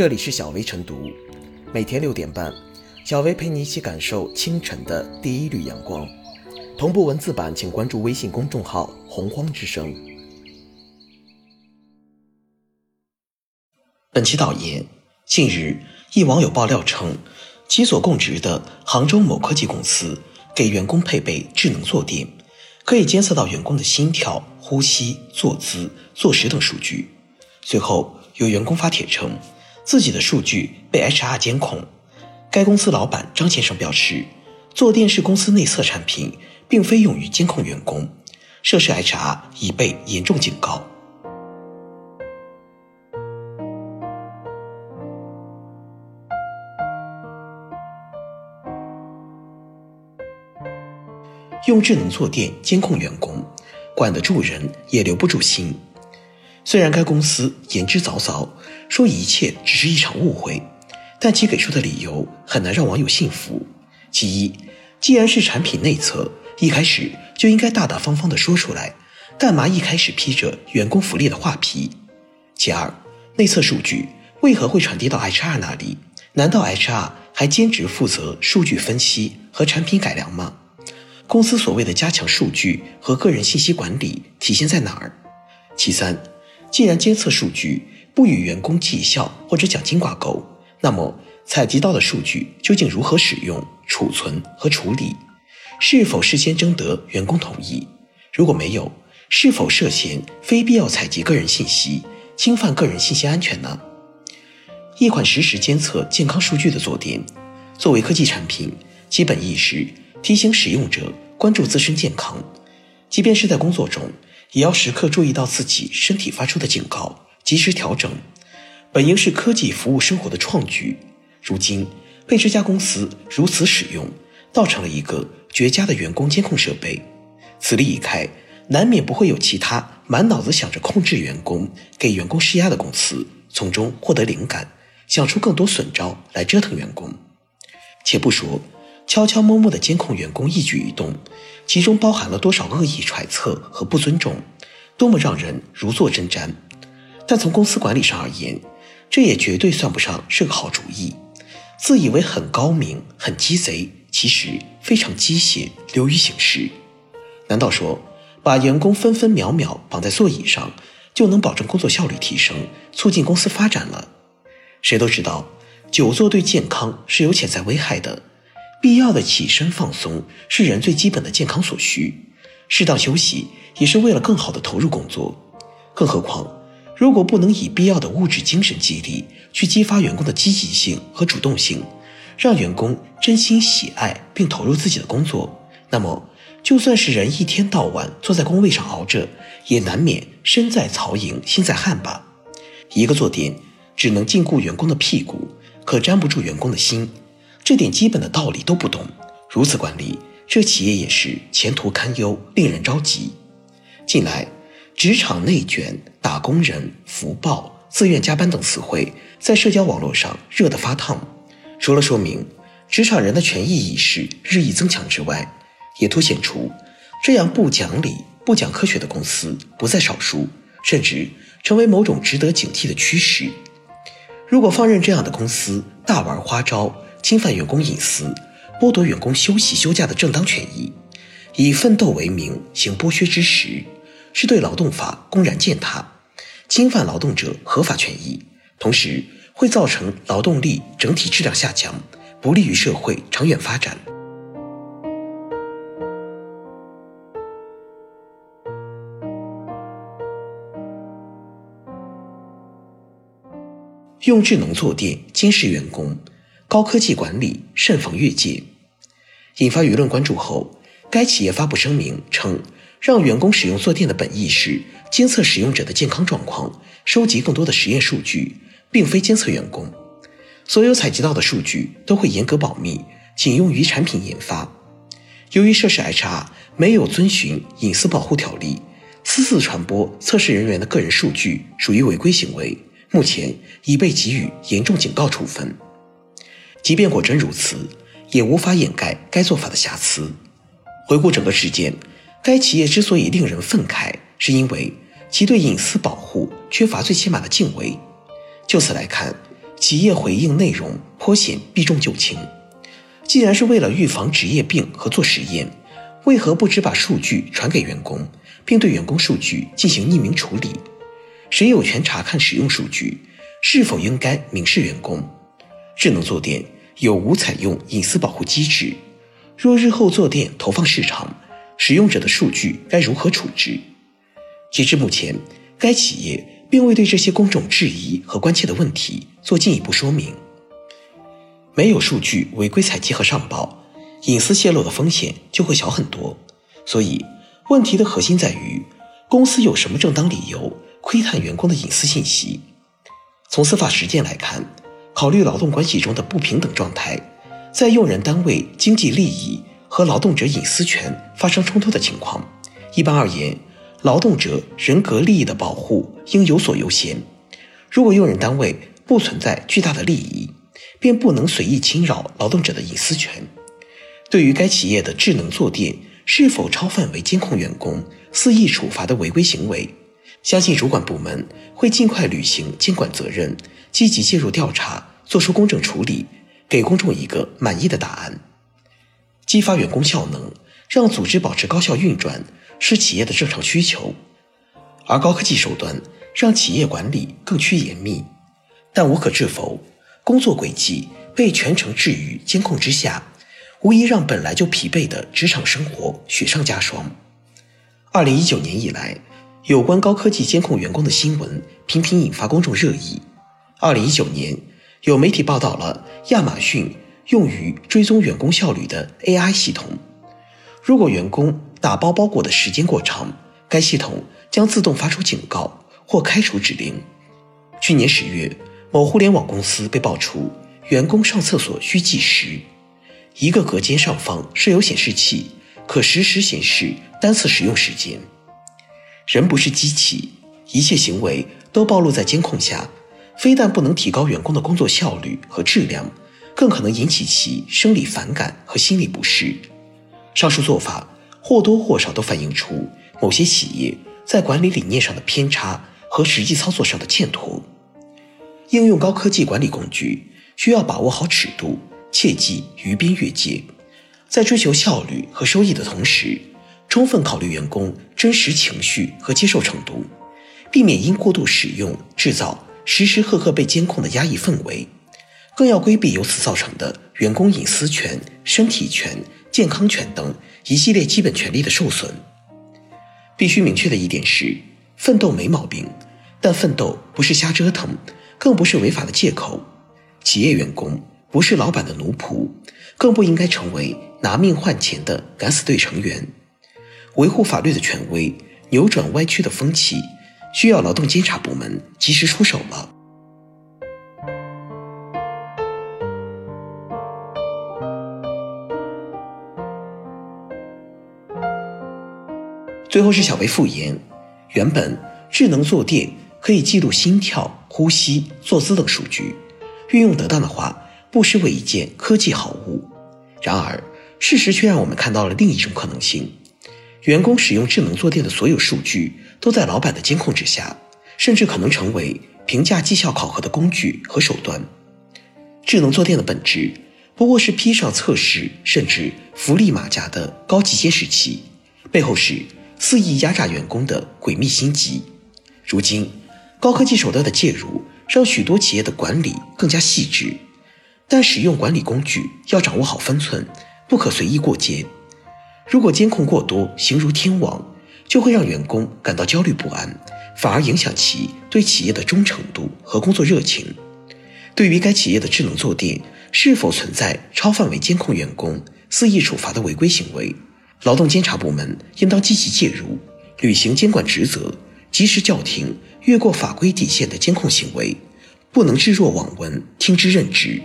这里是小薇晨读，每天六点半，小薇陪你一起感受清晨的第一缕阳光。同步文字版，请关注微信公众号“洪荒之声”。本期导言：近日，一网友爆料称，其所供职的杭州某科技公司给员工配备智能坐垫，可以监测到员工的心跳、呼吸、坐姿、坐时等数据。随后，有员工发帖称。自己的数据被 HR 监控，该公司老板张先生表示，坐垫是公司内测产品，并非用于监控员工。涉事 HR 已被严重警告。用智能坐垫监控员工，管得住人，也留不住心。虽然该公司言之凿凿，说一切只是一场误会，但其给出的理由很难让网友信服。其一，既然是产品内测，一开始就应该大大方方的说出来，干嘛一开始披着员工福利的画皮？其二，内测数据为何会传递到 HR 那里？难道 HR 还兼职负责数据分析和产品改良吗？公司所谓的加强数据和个人信息管理体现在哪儿？其三。既然监测数据不与员工绩效或者奖金挂钩，那么采集到的数据究竟如何使用、储存和处理？是否事先征得员工同意？如果没有，是否涉嫌非必要采集个人信息、侵犯个人信息安全呢？一款实时监测健康数据的坐垫，作为科技产品，基本意识提醒使用者关注自身健康，即便是在工作中。也要时刻注意到自己身体发出的警告，及时调整。本应是科技服务生活的创举，如今被这家公司如此使用，倒成了一个绝佳的员工监控设备。此例一开，难免不会有其他满脑子想着控制员工、给员工施压的公司从中获得灵感，想出更多损招来折腾员工。且不说。悄悄摸摸地监控员工一举一动，其中包含了多少恶意揣测和不尊重，多么让人如坐针毡。但从公司管理上而言，这也绝对算不上是个好主意。自以为很高明、很鸡贼，其实非常机械、流于形式。难道说把员工分分秒秒绑在座椅上，就能保证工作效率提升，促进公司发展了？谁都知道，久坐对健康是有潜在危害的。必要的起身放松是人最基本的健康所需，适当休息也是为了更好的投入工作。更何况，如果不能以必要的物质、精神激励去激发员工的积极性和主动性，让员工真心喜爱并投入自己的工作，那么就算是人一天到晚坐在工位上熬着，也难免身在曹营心在汉吧。一个坐垫只能禁锢员工的屁股，可粘不住员工的心。这点基本的道理都不懂，如此管理，这企业也是前途堪忧，令人着急。近来，职场内卷、打工人、福报、自愿加班等词汇在社交网络上热得发烫。除了说明职场人的权益意识日益增强之外，也凸显出这样不讲理、不讲科学的公司不在少数，甚至成为某种值得警惕的趋势。如果放任这样的公司大玩花招，侵犯员工隐私，剥夺员工休息休假的正当权益，以奋斗为名行剥削之实，是对劳动法公然践踏，侵犯劳动者合法权益，同时会造成劳动力整体质量下降，不利于社会长远发展。用智能坐垫监视员工。高科技管理慎防越界，引发舆论关注后，该企业发布声明称，让员工使用坐垫的本意是监测使用者的健康状况，收集更多的实验数据，并非监测员工。所有采集到的数据都会严格保密，仅用于产品研发。由于涉事 HR 没有遵循隐私保护条例，私自传播测试人员的个人数据，属于违规行为，目前已被给予严重警告处分。即便果真如此，也无法掩盖该做法的瑕疵。回顾整个事件，该企业之所以令人愤慨，是因为其对隐私保护缺乏最起码的敬畏。就此来看，企业回应内容颇显避重就轻。既然是为了预防职业病和做实验，为何不只把数据传给员工，并对员工数据进行匿名处理？谁有权查看使用数据？是否应该明示员工？智能坐垫有无采用隐私保护机制？若日后坐垫投放市场，使用者的数据该如何处置？截至目前，该企业并未对这些公众质疑和关切的问题做进一步说明。没有数据违规采集和上报，隐私泄露的风险就会小很多。所以，问题的核心在于公司有什么正当理由窥探员工的隐私信息。从司法实践来看，考虑劳动关系中的不平等状态，在用人单位经济利益和劳动者隐私权发生冲突的情况，一般而言。劳动者人格利益的保护应有所优先。如果用人单位不存在巨大的利益，便不能随意侵扰劳动者的隐私权。对于该企业的智能坐垫是否超范围监控员工、肆意处罚的违规行为，相信主管部门会尽快履行监管责任，积极介入调查，作出公正处理，给公众一个满意的答案。激发员工效能，让组织保持高效运转。是企业的正常需求，而高科技手段让企业管理更趋严密，但无可置否，工作轨迹被全程置于监控之下，无疑让本来就疲惫的职场生活雪上加霜。二零一九年以来，有关高科技监控员工的新闻频频引发公众热议。二零一九年，有媒体报道了亚马逊用于追踪员工效率的 AI 系统，如果员工。打包包裹的时间过长，该系统将自动发出警告或开除指令。去年十月，某互联网公司被爆出员工上厕所需计时，一个隔间上方设有显示器，可实时显示单次使用时间。人不是机器，一切行为都暴露在监控下，非但不能提高员工的工作效率和质量，更可能引起其生理反感和心理不适。上述做法。或多或少都反映出某些企业在管理理念上的偏差和实际操作上的欠妥。应用高科技管理工具需要把握好尺度，切忌逾边越界。在追求效率和收益的同时，充分考虑员工真实情绪和接受程度，避免因过度使用制造时时刻刻被监控的压抑氛围。更要规避由此造成的员工隐私权、身体权、健康权等。一系列基本权利的受损。必须明确的一点是，奋斗没毛病，但奋斗不是瞎折腾，更不是违法的借口。企业员工不是老板的奴仆，更不应该成为拿命换钱的敢死队成员。维护法律的权威，扭转歪曲的风气，需要劳动监察部门及时出手了。最后是小薇复言，原本智能坐垫可以记录心跳、呼吸、坐姿等数据，运用得当的话，不失为一件科技好物。然而，事实却让我们看到了另一种可能性：员工使用智能坐垫的所有数据都在老板的监控之下，甚至可能成为评价绩效考核的工具和手段。智能坐垫的本质不过是披上测试甚至福利马甲的高级监视器，背后是。肆意压榨员工的诡秘心机，如今高科技手段的介入，让许多企业的管理更加细致，但使用管理工具要掌握好分寸，不可随意过街。如果监控过多，形如天网，就会让员工感到焦虑不安，反而影响其对企业的忠诚度和工作热情。对于该企业的智能坐垫是否存在超范围监控员工、肆意处罚的违规行为？劳动监察部门应当积极介入，履行监管职责，及时叫停越过法规底线的监控行为，不能置若罔闻、听之任之。